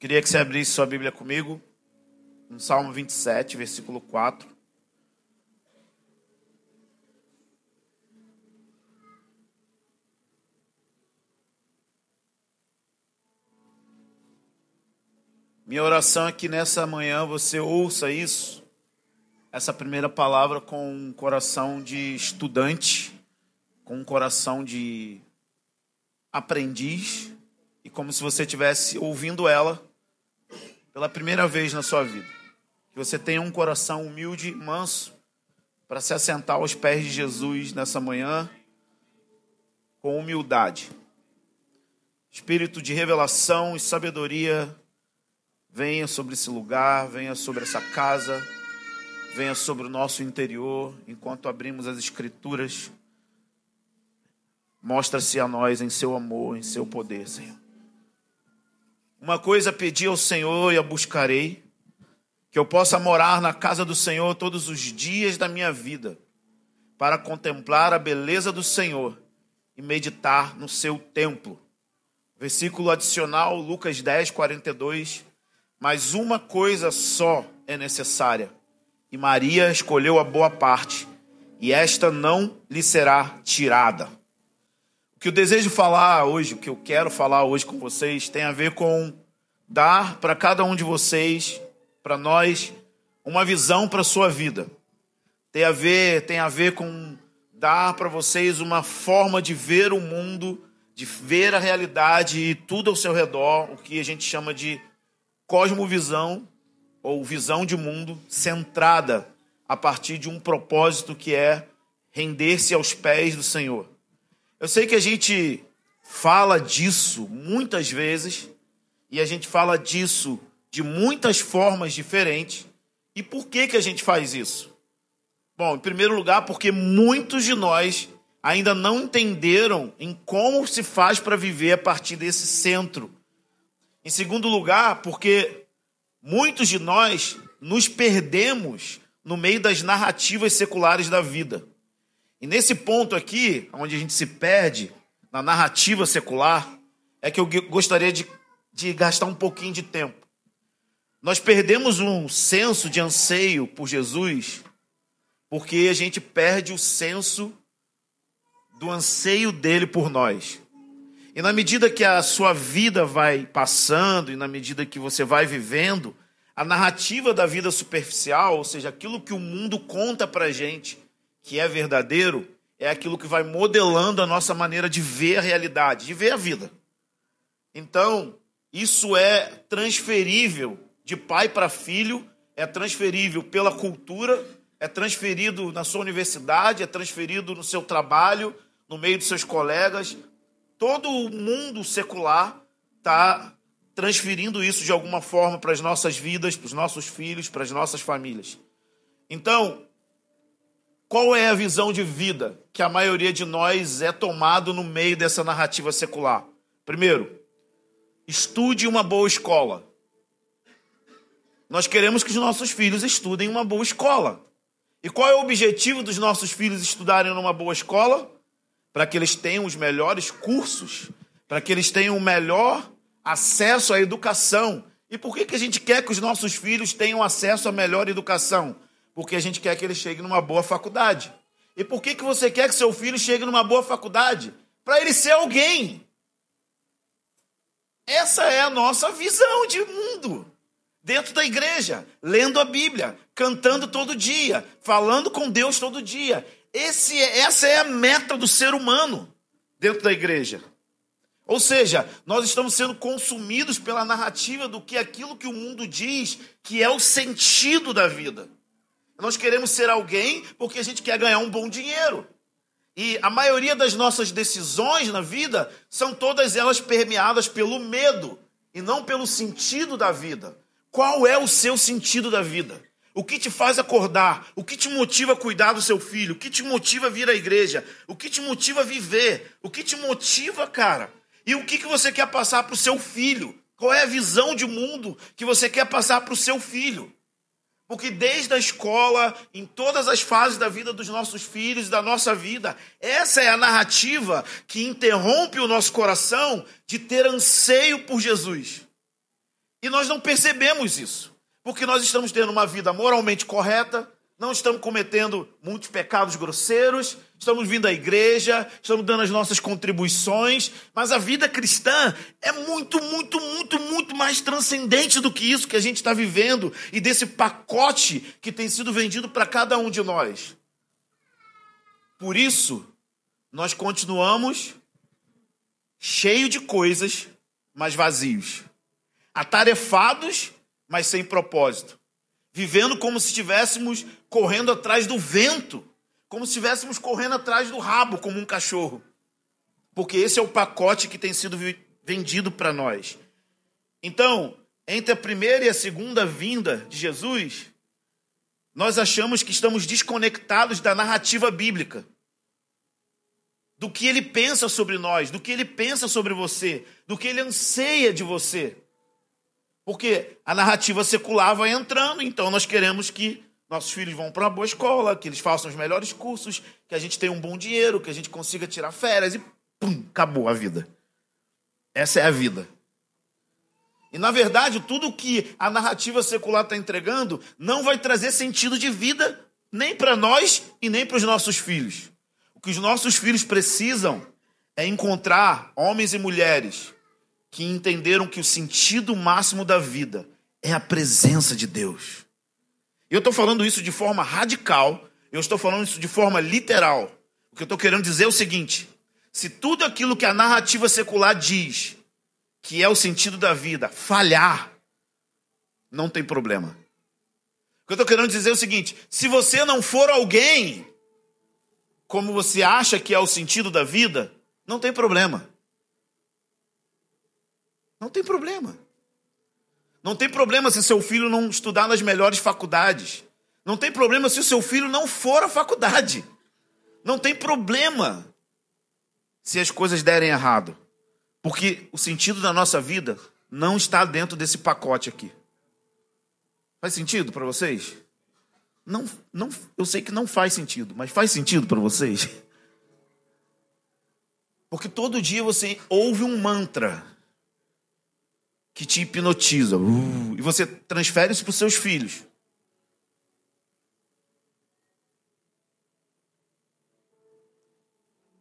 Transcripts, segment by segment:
Queria que você abrisse sua Bíblia comigo, no Salmo 27, versículo 4. Minha oração é que nessa manhã você ouça isso, essa primeira palavra, com um coração de estudante, com um coração de aprendiz, e como se você estivesse ouvindo ela pela primeira vez na sua vida. Que você tenha um coração humilde, manso, para se assentar aos pés de Jesus nessa manhã, com humildade. Espírito de revelação e sabedoria venha sobre esse lugar, venha sobre essa casa, venha sobre o nosso interior, enquanto abrimos as Escrituras. Mostra-se a nós em seu amor, em seu poder, Senhor. Uma coisa pedi ao Senhor e a buscarei, que eu possa morar na casa do Senhor todos os dias da minha vida, para contemplar a beleza do Senhor e meditar no seu templo. Versículo adicional, Lucas 10, 42. Mas uma coisa só é necessária, e Maria escolheu a boa parte, e esta não lhe será tirada. O que eu desejo falar hoje, o que eu quero falar hoje com vocês, tem a ver com dar para cada um de vocês, para nós, uma visão para a sua vida. Tem a ver, tem a ver com dar para vocês uma forma de ver o mundo, de ver a realidade e tudo ao seu redor, o que a gente chama de cosmovisão ou visão de mundo centrada a partir de um propósito que é render-se aos pés do Senhor. Eu sei que a gente fala disso muitas vezes e a gente fala disso de muitas formas diferentes. E por que que a gente faz isso? Bom, em primeiro lugar, porque muitos de nós ainda não entenderam em como se faz para viver a partir desse centro em segundo lugar, porque muitos de nós nos perdemos no meio das narrativas seculares da vida. E nesse ponto aqui, onde a gente se perde na narrativa secular, é que eu gostaria de, de gastar um pouquinho de tempo. Nós perdemos um senso de anseio por Jesus porque a gente perde o senso do anseio dele por nós. E na medida que a sua vida vai passando e na medida que você vai vivendo, a narrativa da vida superficial, ou seja, aquilo que o mundo conta pra gente que é verdadeiro, é aquilo que vai modelando a nossa maneira de ver a realidade, de ver a vida. Então, isso é transferível de pai para filho, é transferível pela cultura, é transferido na sua universidade, é transferido no seu trabalho, no meio dos seus colegas, todo o mundo secular está transferindo isso de alguma forma para as nossas vidas, para os nossos filhos, para as nossas famílias. Então, qual é a visão de vida que a maioria de nós é tomado no meio dessa narrativa secular? Primeiro, estude uma boa escola. Nós queremos que os nossos filhos estudem uma boa escola. E qual é o objetivo dos nossos filhos estudarem numa boa escola? para que eles tenham os melhores cursos, para que eles tenham o melhor acesso à educação. E por que, que a gente quer que os nossos filhos tenham acesso à melhor educação? Porque a gente quer que eles cheguem numa boa faculdade. E por que, que você quer que seu filho chegue numa boa faculdade? Para ele ser alguém. Essa é a nossa visão de mundo. Dentro da igreja, lendo a Bíblia, cantando todo dia, falando com Deus todo dia. Esse, é, essa é a meta do ser humano dentro da igreja. Ou seja, nós estamos sendo consumidos pela narrativa do que aquilo que o mundo diz que é o sentido da vida. Nós queremos ser alguém porque a gente quer ganhar um bom dinheiro. E a maioria das nossas decisões na vida são todas elas permeadas pelo medo e não pelo sentido da vida. Qual é o seu sentido da vida? O que te faz acordar? O que te motiva a cuidar do seu filho? O que te motiva a vir à igreja? O que te motiva a viver? O que te motiva, cara? E o que, que você quer passar para o seu filho? Qual é a visão de mundo que você quer passar para o seu filho? Porque desde a escola, em todas as fases da vida dos nossos filhos da nossa vida, essa é a narrativa que interrompe o nosso coração de ter anseio por Jesus. E nós não percebemos isso, porque nós estamos tendo uma vida moralmente correta, não estamos cometendo muitos pecados grosseiros, estamos vindo à igreja, estamos dando as nossas contribuições, mas a vida cristã é muito, muito, muito, muito mais transcendente do que isso que a gente está vivendo e desse pacote que tem sido vendido para cada um de nós. Por isso, nós continuamos cheio de coisas, mas vazios, atarefados, mas sem propósito. Vivendo como se estivéssemos correndo atrás do vento, como se estivéssemos correndo atrás do rabo, como um cachorro. Porque esse é o pacote que tem sido vendido para nós. Então, entre a primeira e a segunda vinda de Jesus, nós achamos que estamos desconectados da narrativa bíblica. Do que ele pensa sobre nós, do que ele pensa sobre você, do que ele anseia de você. Porque a narrativa secular vai entrando, então nós queremos que nossos filhos vão para uma boa escola, que eles façam os melhores cursos, que a gente tenha um bom dinheiro, que a gente consiga tirar férias e pum, acabou a vida. Essa é a vida. E na verdade, tudo que a narrativa secular está entregando não vai trazer sentido de vida nem para nós e nem para os nossos filhos. O que os nossos filhos precisam é encontrar homens e mulheres que entenderam que o sentido máximo da vida é a presença de Deus. Eu estou falando isso de forma radical, eu estou falando isso de forma literal. O que eu estou querendo dizer é o seguinte: se tudo aquilo que a narrativa secular diz que é o sentido da vida falhar, não tem problema. O que eu estou querendo dizer é o seguinte: se você não for alguém como você acha que é o sentido da vida, não tem problema. Não tem problema. Não tem problema se seu filho não estudar nas melhores faculdades. Não tem problema se o seu filho não for à faculdade. Não tem problema se as coisas derem errado. Porque o sentido da nossa vida não está dentro desse pacote aqui. Faz sentido para vocês? Não, não, eu sei que não faz sentido, mas faz sentido para vocês? Porque todo dia você ouve um mantra que te hipnotiza. Uh, e você transfere isso para os seus filhos.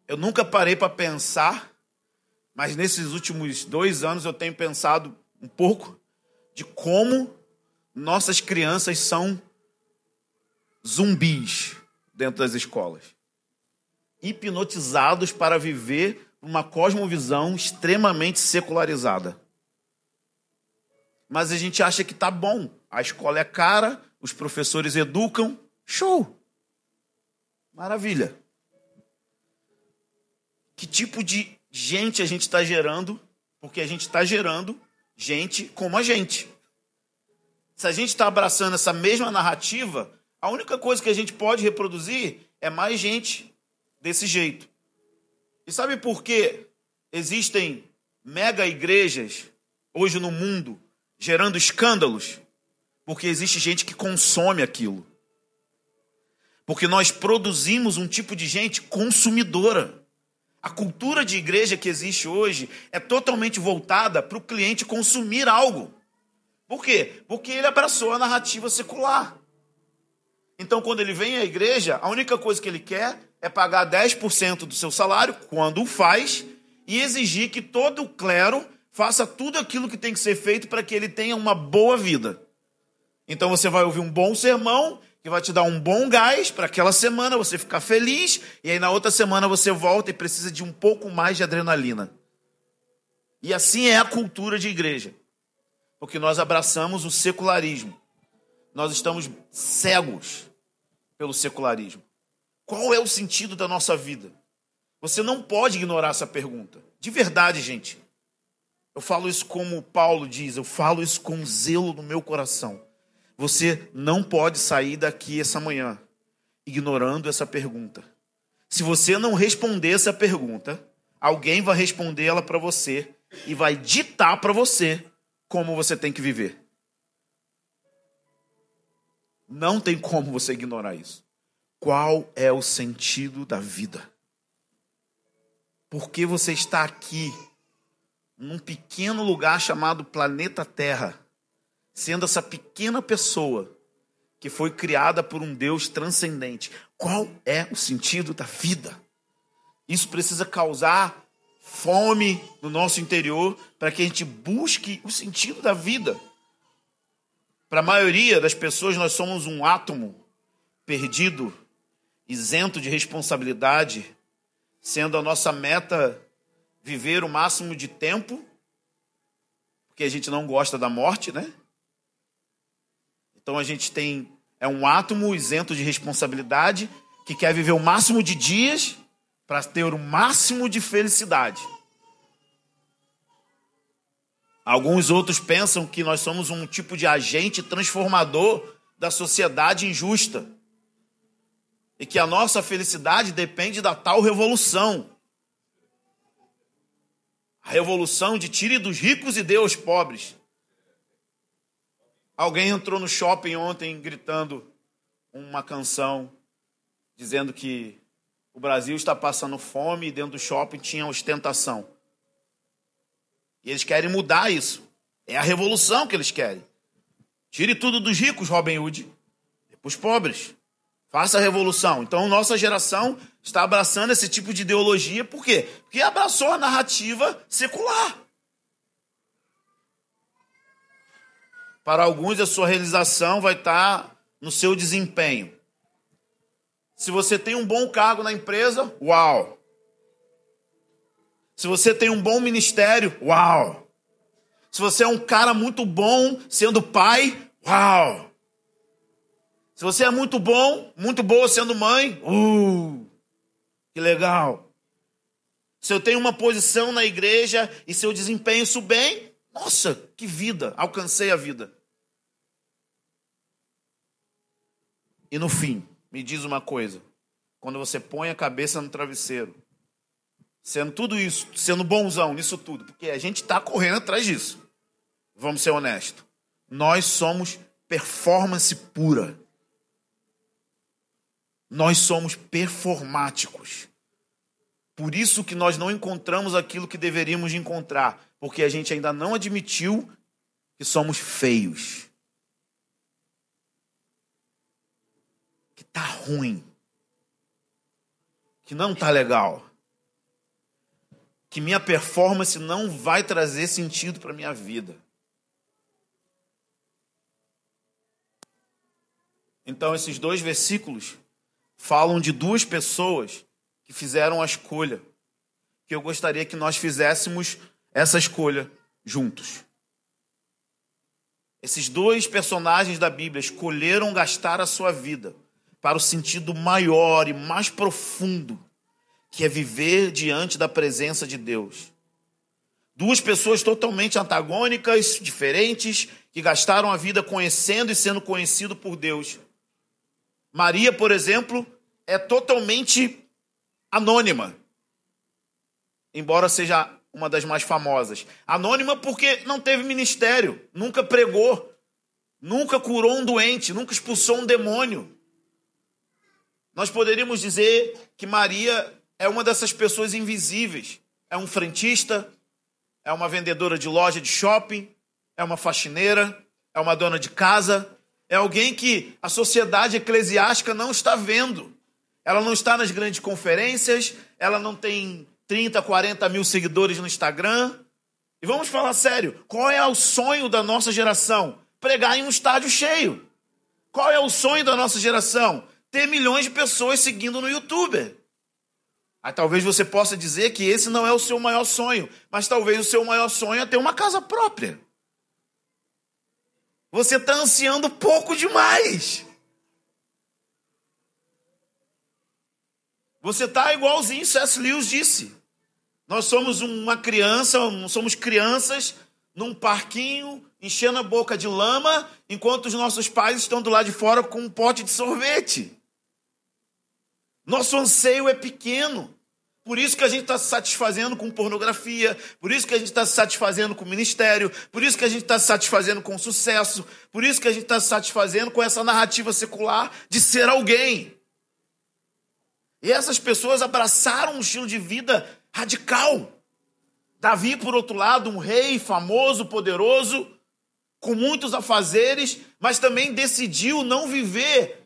Eu nunca parei para pensar, mas nesses últimos dois anos eu tenho pensado um pouco de como nossas crianças são zumbis dentro das escolas hipnotizados para viver uma cosmovisão extremamente secularizada mas a gente acha que tá bom. A escola é cara, os professores educam, show. Maravilha. Que tipo de gente a gente está gerando? Porque a gente está gerando gente como a gente. Se a gente está abraçando essa mesma narrativa, a única coisa que a gente pode reproduzir é mais gente desse jeito. E sabe por que existem mega igrejas hoje no mundo gerando escândalos, porque existe gente que consome aquilo. Porque nós produzimos um tipo de gente consumidora. A cultura de igreja que existe hoje é totalmente voltada para o cliente consumir algo. Por quê? Porque ele abraçou a narrativa secular. Então, quando ele vem à igreja, a única coisa que ele quer é pagar 10% do seu salário, quando o faz, e exigir que todo o clero Faça tudo aquilo que tem que ser feito para que ele tenha uma boa vida. Então você vai ouvir um bom sermão, que vai te dar um bom gás para aquela semana você ficar feliz, e aí na outra semana você volta e precisa de um pouco mais de adrenalina. E assim é a cultura de igreja. Porque nós abraçamos o secularismo. Nós estamos cegos pelo secularismo. Qual é o sentido da nossa vida? Você não pode ignorar essa pergunta. De verdade, gente. Eu falo isso como Paulo diz, eu falo isso com zelo no meu coração. Você não pode sair daqui essa manhã ignorando essa pergunta. Se você não responder essa pergunta, alguém vai responder ela para você e vai ditar para você como você tem que viver. Não tem como você ignorar isso. Qual é o sentido da vida? Por que você está aqui num pequeno lugar chamado planeta Terra, sendo essa pequena pessoa que foi criada por um Deus transcendente. Qual é o sentido da vida? Isso precisa causar fome no nosso interior para que a gente busque o sentido da vida. Para a maioria das pessoas, nós somos um átomo perdido, isento de responsabilidade, sendo a nossa meta viver o máximo de tempo, porque a gente não gosta da morte, né? Então a gente tem é um átomo isento de responsabilidade que quer viver o máximo de dias para ter o máximo de felicidade. Alguns outros pensam que nós somos um tipo de agente transformador da sociedade injusta. E que a nossa felicidade depende da tal revolução. Revolução de tire dos ricos e dê aos pobres. Alguém entrou no shopping ontem gritando uma canção dizendo que o Brasil está passando fome e dentro do shopping tinha ostentação. E eles querem mudar isso. É a revolução que eles querem. Tire tudo dos ricos, Robin Hood, e para os pobres. Faça a revolução. Então, nossa geração está abraçando esse tipo de ideologia, por quê? Porque abraçou a narrativa secular. Para alguns, a sua realização vai estar no seu desempenho. Se você tem um bom cargo na empresa, uau! Se você tem um bom ministério, uau! Se você é um cara muito bom sendo pai, uau! Se você é muito bom, muito boa sendo mãe, uh! Que legal! Se eu tenho uma posição na igreja e se eu desempenho isso bem, nossa, que vida! Alcancei a vida. E no fim, me diz uma coisa: quando você põe a cabeça no travesseiro sendo tudo isso, sendo bonzão nisso tudo, porque a gente está correndo atrás disso. Vamos ser honestos. Nós somos performance pura. Nós somos performáticos. Por isso que nós não encontramos aquilo que deveríamos encontrar, porque a gente ainda não admitiu que somos feios. Que tá ruim. Que não tá legal que minha performance não vai trazer sentido para minha vida. Então, esses dois versículos falam de duas pessoas que fizeram a escolha, que eu gostaria que nós fizéssemos essa escolha juntos. Esses dois personagens da Bíblia escolheram gastar a sua vida para o sentido maior e mais profundo que é viver diante da presença de Deus. Duas pessoas totalmente antagônicas, diferentes, que gastaram a vida conhecendo e sendo conhecido por Deus. Maria, por exemplo, é totalmente anônima, embora seja uma das mais famosas. Anônima porque não teve ministério, nunca pregou, nunca curou um doente, nunca expulsou um demônio. Nós poderíamos dizer que Maria é uma dessas pessoas invisíveis. É um frentista, é uma vendedora de loja de shopping, é uma faxineira, é uma dona de casa, é alguém que a sociedade eclesiástica não está vendo. Ela não está nas grandes conferências, ela não tem 30, 40 mil seguidores no Instagram. E vamos falar sério: qual é o sonho da nossa geração? Pregar em um estádio cheio. Qual é o sonho da nossa geração? Ter milhões de pessoas seguindo no YouTube. Aí talvez você possa dizer que esse não é o seu maior sonho, mas talvez o seu maior sonho é ter uma casa própria. Você está ansiando pouco demais. Você está igualzinho C.S. Lewis disse. Nós somos uma criança, somos crianças num parquinho, enchendo a boca de lama, enquanto os nossos pais estão do lado de fora com um pote de sorvete. Nosso anseio é pequeno. Por isso que a gente está se satisfazendo com pornografia, por isso que a gente está se satisfazendo com ministério, por isso que a gente está se satisfazendo com sucesso, por isso que a gente está se satisfazendo com essa narrativa secular de ser alguém. E essas pessoas abraçaram um estilo de vida radical. Davi, por outro lado, um rei famoso, poderoso, com muitos afazeres, mas também decidiu não viver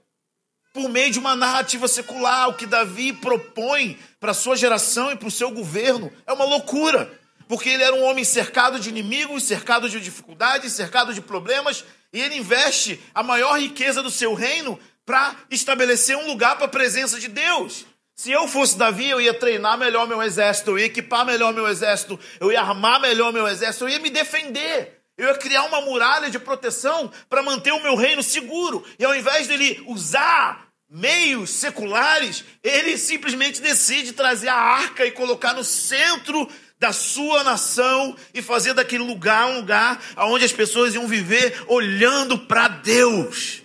por meio de uma narrativa secular. O que Davi propõe para sua geração e para o seu governo é uma loucura, porque ele era um homem cercado de inimigos, cercado de dificuldades, cercado de problemas, e ele investe a maior riqueza do seu reino para estabelecer um lugar para a presença de Deus. Se eu fosse Davi, eu ia treinar melhor meu exército, eu ia equipar melhor meu exército, eu ia armar melhor meu exército, eu ia me defender. Eu ia criar uma muralha de proteção para manter o meu reino seguro. E ao invés dele usar meios seculares, ele simplesmente decide trazer a arca e colocar no centro da sua nação e fazer daquele lugar um lugar onde as pessoas iam viver olhando para Deus.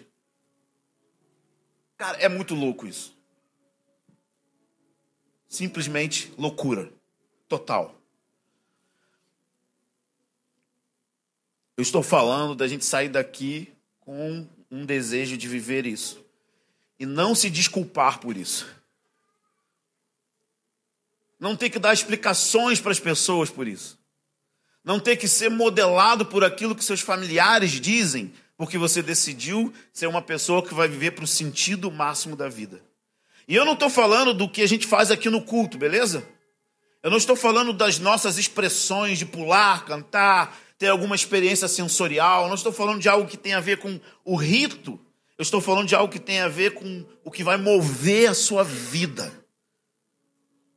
Cara, é muito louco isso. Simplesmente loucura. Total. Eu estou falando da gente sair daqui com um desejo de viver isso. E não se desculpar por isso. Não ter que dar explicações para as pessoas por isso. Não ter que ser modelado por aquilo que seus familiares dizem, porque você decidiu ser uma pessoa que vai viver para o sentido máximo da vida. E eu não estou falando do que a gente faz aqui no culto, beleza? Eu não estou falando das nossas expressões de pular, cantar, ter alguma experiência sensorial. Não estou falando de algo que tem a ver com o rito. Eu estou falando de algo que tem a ver com o que vai mover a sua vida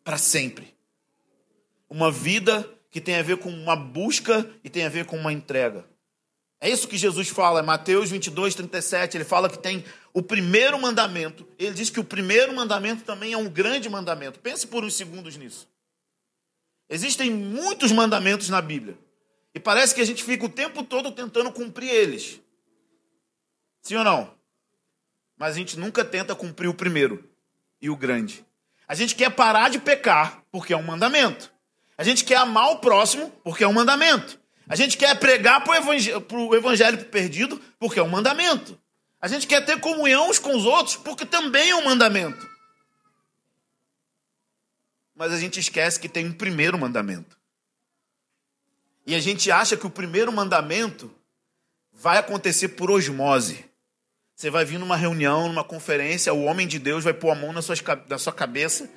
para sempre. Uma vida que tem a ver com uma busca e tem a ver com uma entrega. É isso que Jesus fala, Mateus 22, 37. Ele fala que tem o primeiro mandamento. Ele diz que o primeiro mandamento também é um grande mandamento. Pense por uns segundos nisso. Existem muitos mandamentos na Bíblia. E parece que a gente fica o tempo todo tentando cumprir eles. Sim ou não? Mas a gente nunca tenta cumprir o primeiro e o grande. A gente quer parar de pecar, porque é um mandamento. A gente quer amar o próximo, porque é um mandamento. A gente quer pregar para o evangelho, evangelho perdido, porque é um mandamento. A gente quer ter comunhão uns com os outros, porque também é um mandamento. Mas a gente esquece que tem um primeiro mandamento. E a gente acha que o primeiro mandamento vai acontecer por osmose. Você vai vir numa reunião, numa conferência, o homem de Deus vai pôr a mão na sua, na sua cabeça,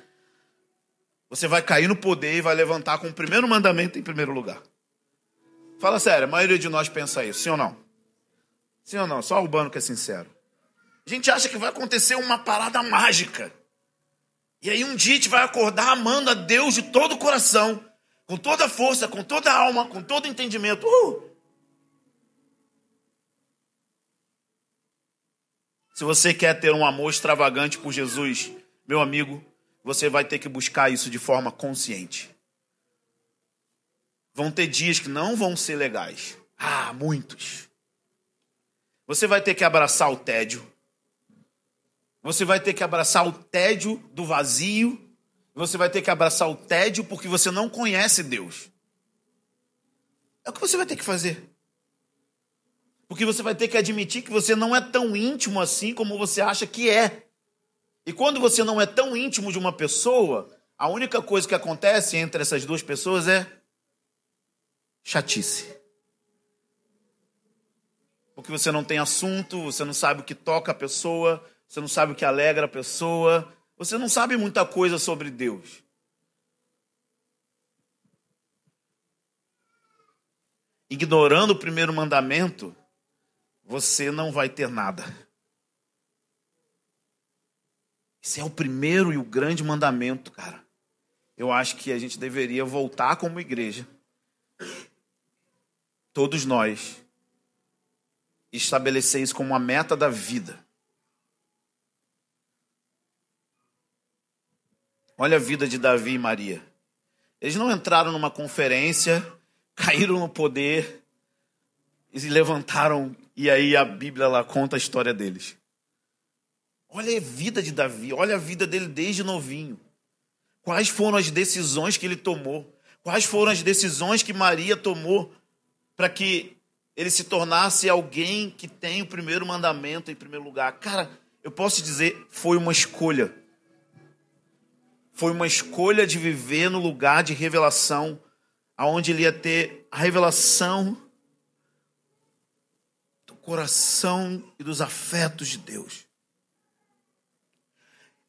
você vai cair no poder e vai levantar com o primeiro mandamento em primeiro lugar. Fala sério, a maioria de nós pensa isso, sim ou não? Sim ou não? Só o Urbano que é sincero. A gente acha que vai acontecer uma parada mágica. E aí um dia a gente vai acordar amando a Deus de todo o coração, com toda força, com toda alma, com todo entendimento. Uh! Se você quer ter um amor extravagante por Jesus, meu amigo, você vai ter que buscar isso de forma consciente. Vão ter dias que não vão ser legais. Ah, muitos. Você vai ter que abraçar o tédio. Você vai ter que abraçar o tédio do vazio. Você vai ter que abraçar o tédio porque você não conhece Deus. É o que você vai ter que fazer. Porque você vai ter que admitir que você não é tão íntimo assim como você acha que é. E quando você não é tão íntimo de uma pessoa, a única coisa que acontece entre essas duas pessoas é chatice. Porque você não tem assunto, você não sabe o que toca a pessoa, você não sabe o que alegra a pessoa, você não sabe muita coisa sobre Deus. Ignorando o primeiro mandamento, você não vai ter nada. Esse é o primeiro e o grande mandamento, cara. Eu acho que a gente deveria voltar como igreja. Todos nós. Estabelecer isso como uma meta da vida. Olha a vida de Davi e Maria. Eles não entraram numa conferência, caíram no poder e se levantaram e aí a Bíblia lá conta a história deles. Olha a vida de Davi, olha a vida dele desde novinho. Quais foram as decisões que ele tomou? Quais foram as decisões que Maria tomou para que ele se tornasse alguém que tem o primeiro mandamento em primeiro lugar? Cara, eu posso dizer, foi uma escolha. Foi uma escolha de viver no lugar de revelação, aonde ele ia ter a revelação coração e dos afetos de Deus.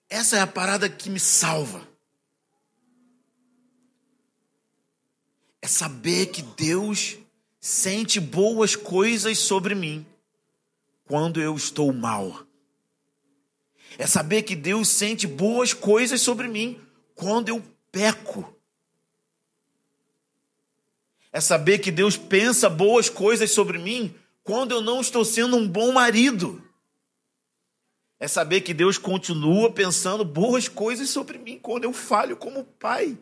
Essa é a parada que me salva. É saber que Deus sente boas coisas sobre mim quando eu estou mal. É saber que Deus sente boas coisas sobre mim quando eu peco. É saber que Deus pensa boas coisas sobre mim quando eu não estou sendo um bom marido. É saber que Deus continua pensando boas coisas sobre mim quando eu falho como pai.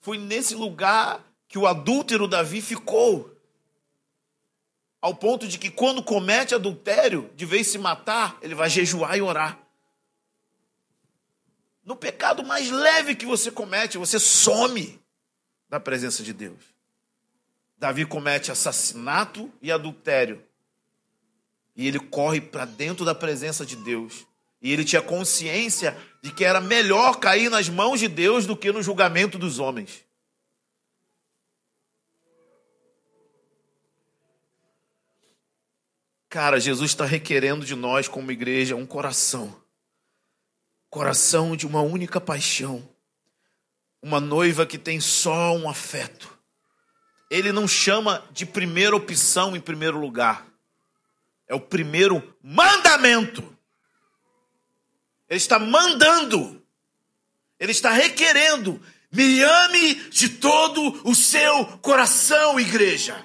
Foi nesse lugar que o adúltero Davi ficou ao ponto de que quando comete adultério, de vez se matar, ele vai jejuar e orar. No pecado mais leve que você comete, você some da presença de Deus. Davi comete assassinato e adultério. E ele corre para dentro da presença de Deus. E ele tinha consciência de que era melhor cair nas mãos de Deus do que no julgamento dos homens. Cara, Jesus está requerendo de nós, como igreja, um coração. Coração de uma única paixão. Uma noiva que tem só um afeto. Ele não chama de primeira opção em primeiro lugar. É o primeiro mandamento. Ele está mandando. Ele está requerendo. Me ame de todo o seu coração, igreja.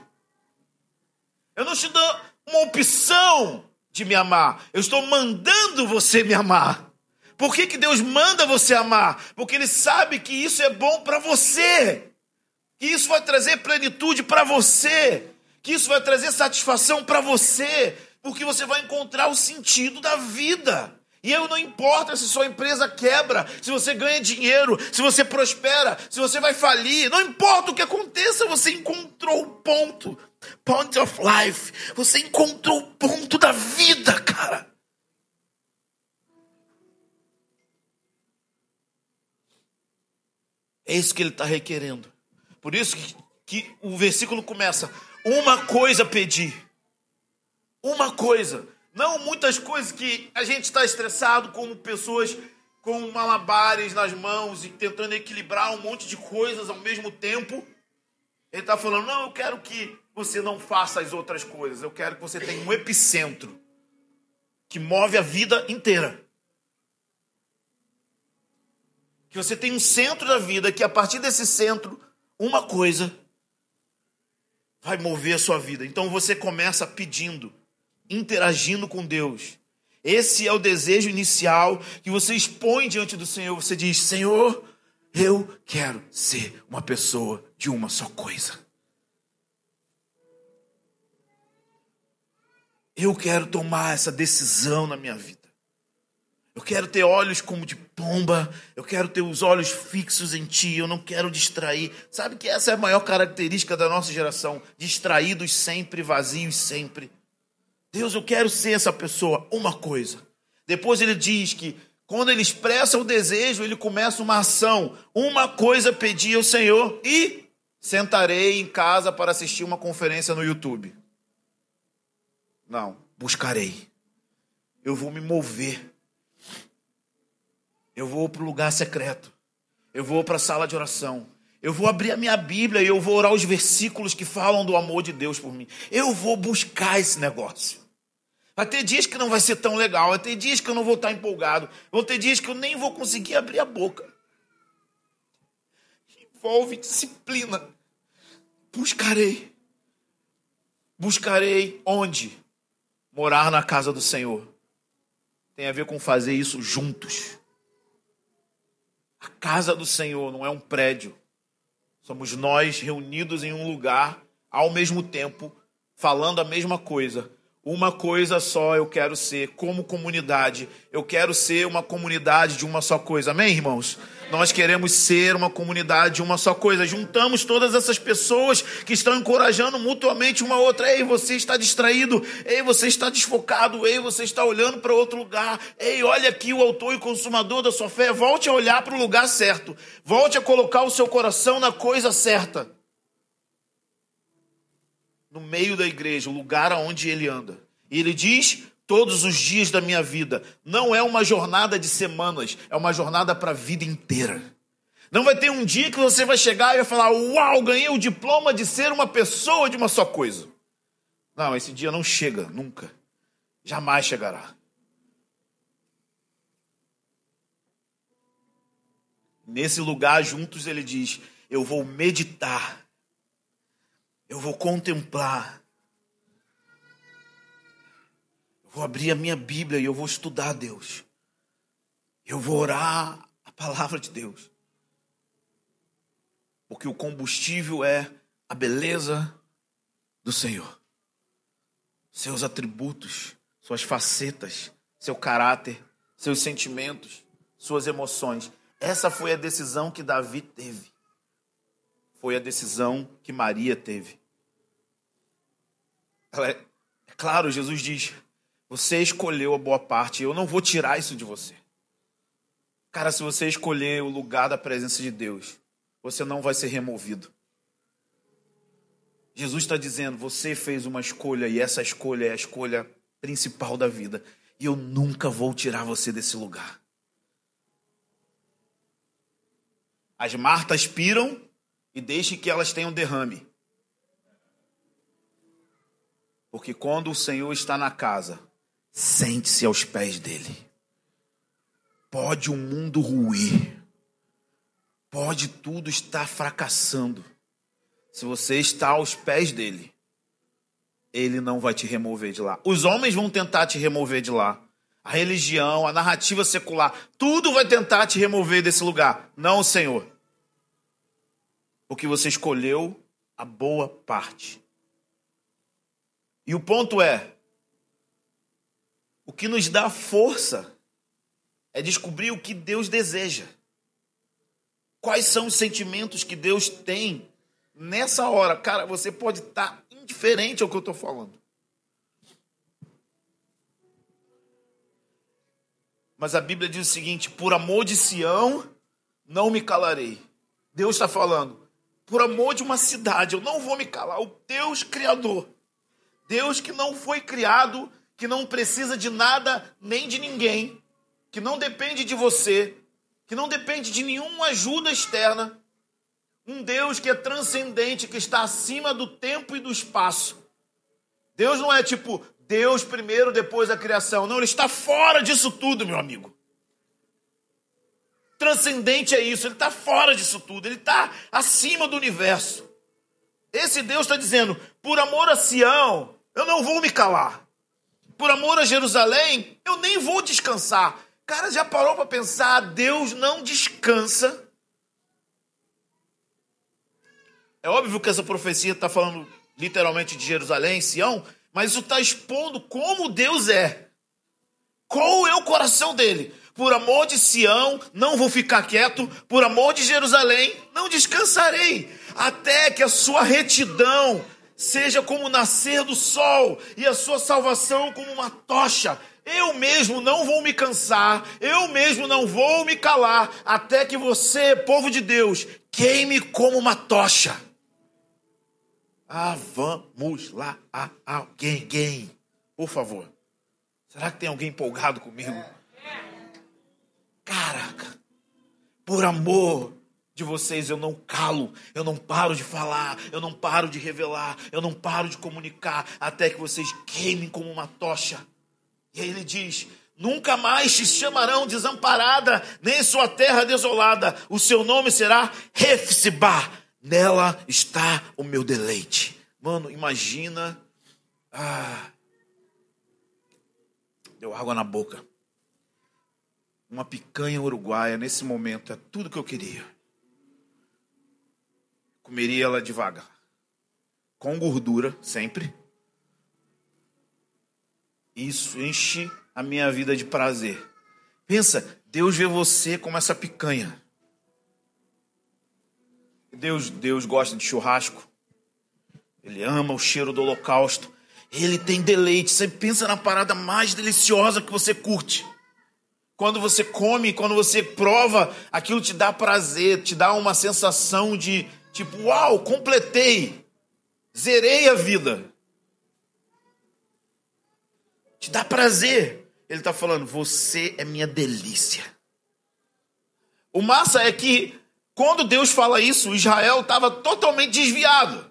Eu não te dou uma opção de me amar. Eu estou mandando você me amar. Por que, que Deus manda você amar? Porque Ele sabe que isso é bom para você, que isso vai trazer plenitude para você, que isso vai trazer satisfação para você, porque você vai encontrar o sentido da vida. E eu não importa se sua empresa quebra, se você ganha dinheiro, se você prospera, se você vai falir, não importa o que aconteça, você encontrou o ponto. Point of life. Você encontrou o ponto da vida, cara. É isso que ele está requerendo. Por isso que, que o versículo começa: Uma coisa pedi. Uma coisa. Não muitas coisas que a gente está estressado, como pessoas com malabares nas mãos e tentando equilibrar um monte de coisas ao mesmo tempo. Ele está falando: não, eu quero que você não faça as outras coisas. Eu quero que você tenha um epicentro que move a vida inteira. Que você tenha um centro da vida que a partir desse centro, uma coisa vai mover a sua vida. Então você começa pedindo, interagindo com Deus. Esse é o desejo inicial que você expõe diante do Senhor. Você diz: Senhor, eu quero ser uma pessoa de uma só coisa. Eu quero tomar essa decisão na minha vida. Eu quero ter olhos como de pomba, eu quero ter os olhos fixos em ti, eu não quero distrair. Sabe que essa é a maior característica da nossa geração: distraídos sempre, vazios sempre. Deus, eu quero ser essa pessoa. Uma coisa. Depois ele diz que quando ele expressa o desejo, ele começa uma ação. Uma coisa pedi ao Senhor e sentarei em casa para assistir uma conferência no YouTube. Não, buscarei. Eu vou me mover. Eu vou para o lugar secreto. Eu vou para a sala de oração. Eu vou abrir a minha Bíblia e eu vou orar os versículos que falam do amor de Deus por mim. Eu vou buscar esse negócio. Vai ter dias que não vai ser tão legal, vai ter dias que eu não vou estar empolgado, vão ter dias que eu nem vou conseguir abrir a boca. Envolve disciplina. Buscarei. Buscarei onde? Morar na casa do Senhor tem a ver com fazer isso juntos. A casa do Senhor não é um prédio. Somos nós reunidos em um lugar, ao mesmo tempo, falando a mesma coisa, uma coisa só eu quero ser, como comunidade. Eu quero ser uma comunidade de uma só coisa. Amém, irmãos? Nós queremos ser uma comunidade de uma só coisa. Juntamos todas essas pessoas que estão encorajando mutuamente uma outra. Ei, você está distraído. Ei, você está desfocado. Ei, você está olhando para outro lugar. Ei, olha aqui o autor e consumador da sua fé. Volte a olhar para o lugar certo. Volte a colocar o seu coração na coisa certa. No meio da igreja, o lugar aonde ele anda. E ele diz: todos os dias da minha vida. Não é uma jornada de semanas, é uma jornada para a vida inteira. Não vai ter um dia que você vai chegar e vai falar: Uau, ganhei o diploma de ser uma pessoa de uma só coisa. Não, esse dia não chega, nunca. Jamais chegará. Nesse lugar, juntos, ele diz: Eu vou meditar, eu vou contemplar, eu vou abrir a minha Bíblia e eu vou estudar Deus, eu vou orar a palavra de Deus, porque o combustível é a beleza do Senhor, seus atributos, suas facetas, seu caráter, seus sentimentos, suas emoções. Essa foi a decisão que Davi teve. Foi a decisão que Maria teve. É, é claro, Jesus diz: Você escolheu a boa parte, eu não vou tirar isso de você. Cara, se você escolher o lugar da presença de Deus, você não vai ser removido. Jesus está dizendo: Você fez uma escolha e essa escolha é a escolha principal da vida. E eu nunca vou tirar você desse lugar. As Martas piram e deixe que elas tenham derrame. Porque quando o Senhor está na casa, sente-se aos pés dele. Pode o mundo ruir. Pode tudo estar fracassando. Se você está aos pés dele, ele não vai te remover de lá. Os homens vão tentar te remover de lá a religião, a narrativa secular, tudo vai tentar te remover desse lugar. Não, Senhor. Porque você escolheu a boa parte. E o ponto é: o que nos dá força é descobrir o que Deus deseja. Quais são os sentimentos que Deus tem nessa hora? Cara, você pode estar indiferente ao que eu estou falando. Mas a Bíblia diz o seguinte: por amor de Sião, não me calarei. Deus está falando, por amor de uma cidade, eu não vou me calar. O Deus Criador, Deus que não foi criado, que não precisa de nada nem de ninguém, que não depende de você, que não depende de nenhuma ajuda externa. Um Deus que é transcendente, que está acima do tempo e do espaço. Deus não é tipo, Deus primeiro, depois a criação. Não, ele está fora disso tudo, meu amigo. Transcendente é isso, ele está fora disso tudo, ele está acima do universo. Esse Deus está dizendo: por amor a Sião, eu não vou me calar. Por amor a Jerusalém, eu nem vou descansar. Cara, já parou para pensar? Deus não descansa. É óbvio que essa profecia está falando literalmente de Jerusalém, Sião, mas isso está expondo como Deus é. Qual é o coração dele? Por amor de Sião, não vou ficar quieto. Por amor de Jerusalém, não descansarei. Até que a sua retidão seja como o nascer do sol e a sua salvação como uma tocha. Eu mesmo não vou me cansar, eu mesmo não vou me calar, até que você, povo de Deus, queime como uma tocha. Ah, vamos lá a alguém, por favor. Será que tem alguém empolgado comigo? Caraca, por amor de vocês eu não calo, eu não paro de falar, eu não paro de revelar, eu não paro de comunicar, até que vocês queimem como uma tocha. E aí ele diz: Nunca mais te chamarão desamparada, nem sua terra desolada. O seu nome será Refsibá, Nela está o meu deleite. Mano, imagina. Ah, deu água na boca. Uma picanha uruguaia nesse momento é tudo que eu queria. Comeria ela devagar. Com gordura, sempre. Isso enche a minha vida de prazer. Pensa, Deus vê você como essa picanha. Deus, Deus gosta de churrasco. Ele ama o cheiro do holocausto. Ele tem deleite. Você pensa na parada mais deliciosa que você curte. Quando você come, quando você prova, aquilo te dá prazer, te dá uma sensação de tipo, uau, completei. zerei a vida. Te dá prazer. Ele está falando, você é minha delícia. O massa é que, quando Deus fala isso, Israel estava totalmente desviado.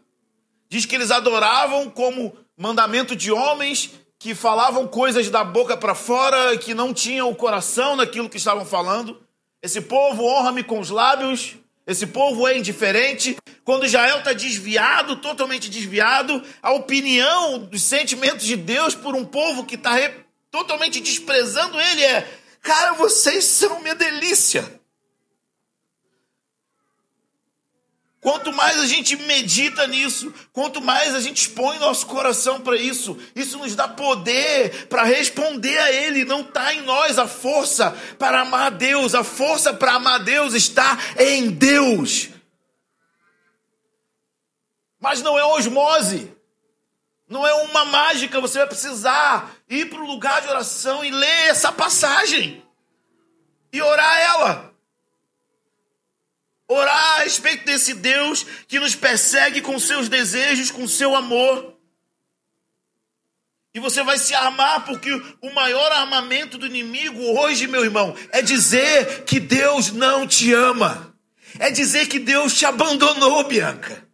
Diz que eles adoravam como mandamento de homens que falavam coisas da boca para fora, que não tinham o coração naquilo que estavam falando. Esse povo honra-me com os lábios, esse povo é indiferente. Quando Israel está desviado, totalmente desviado, a opinião dos sentimentos de Deus por um povo que está totalmente desprezando ele é: cara, vocês são minha delícia. Quanto mais a gente medita nisso, quanto mais a gente expõe nosso coração para isso, isso nos dá poder para responder a Ele. Não está em nós a força para amar Deus, a força para amar Deus está em Deus. Mas não é osmose, não é uma mágica. Você vai precisar ir para o lugar de oração e ler essa passagem e orar ela. Orar a respeito desse Deus que nos persegue com seus desejos, com seu amor. E você vai se armar, porque o maior armamento do inimigo hoje, meu irmão, é dizer que Deus não te ama. É dizer que Deus te abandonou, Bianca.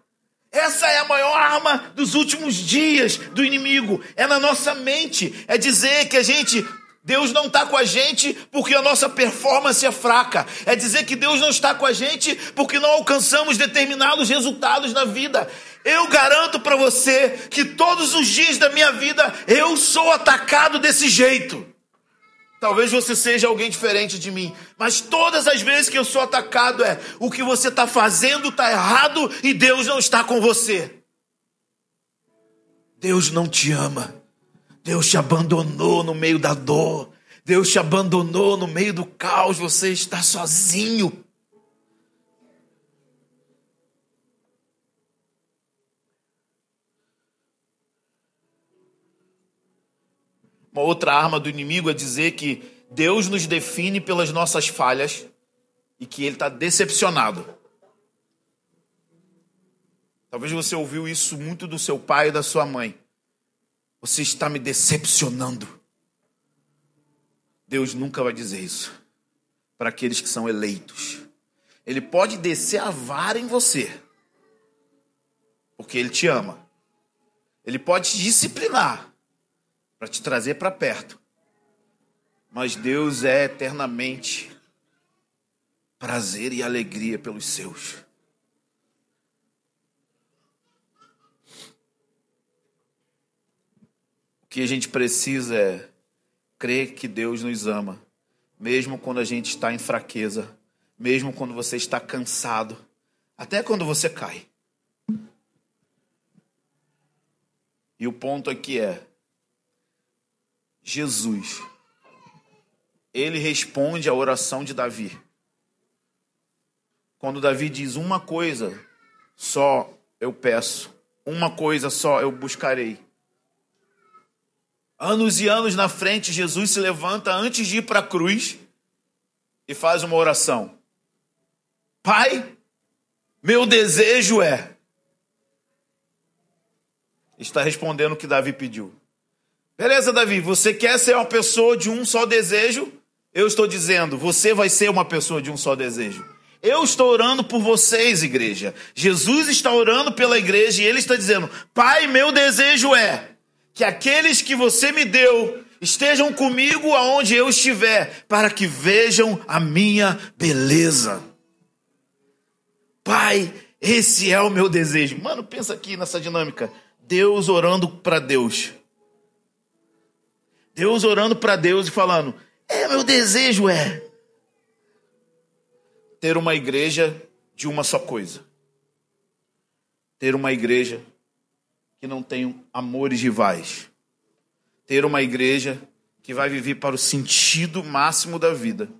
Essa é a maior arma dos últimos dias do inimigo. É na nossa mente. É dizer que a gente Deus não está com a gente porque a nossa performance é fraca. É dizer que Deus não está com a gente porque não alcançamos determinados resultados na vida. Eu garanto para você que todos os dias da minha vida eu sou atacado desse jeito. Talvez você seja alguém diferente de mim, mas todas as vezes que eu sou atacado é o que você está fazendo está errado e Deus não está com você. Deus não te ama. Deus te abandonou no meio da dor. Deus te abandonou no meio do caos. Você está sozinho. Uma outra arma do inimigo é dizer que Deus nos define pelas nossas falhas e que Ele está decepcionado. Talvez você ouviu isso muito do seu pai e da sua mãe. Você está me decepcionando. Deus nunca vai dizer isso para aqueles que são eleitos. Ele pode descer a vara em você, porque Ele te ama. Ele pode te disciplinar para te trazer para perto. Mas Deus é eternamente prazer e alegria pelos seus. Que a gente precisa é crer que Deus nos ama, mesmo quando a gente está em fraqueza, mesmo quando você está cansado, até quando você cai. E o ponto aqui é: Jesus, ele responde à oração de Davi. Quando Davi diz uma coisa só eu peço, uma coisa só eu buscarei. Anos e anos na frente, Jesus se levanta antes de ir para a cruz e faz uma oração. Pai, meu desejo é. Está respondendo o que Davi pediu. Beleza, Davi, você quer ser uma pessoa de um só desejo? Eu estou dizendo, você vai ser uma pessoa de um só desejo. Eu estou orando por vocês, igreja. Jesus está orando pela igreja e ele está dizendo: Pai, meu desejo é que aqueles que você me deu estejam comigo aonde eu estiver, para que vejam a minha beleza. Pai, esse é o meu desejo. Mano, pensa aqui nessa dinâmica. Deus orando para Deus. Deus orando para Deus e falando: "É meu desejo é ter uma igreja de uma só coisa. Ter uma igreja que não tenham amores rivais. Ter uma igreja que vai viver para o sentido máximo da vida.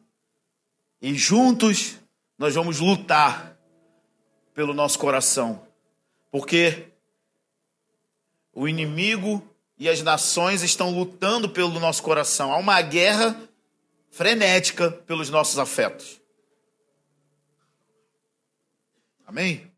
E juntos nós vamos lutar pelo nosso coração. Porque o inimigo e as nações estão lutando pelo nosso coração. Há uma guerra frenética pelos nossos afetos. Amém?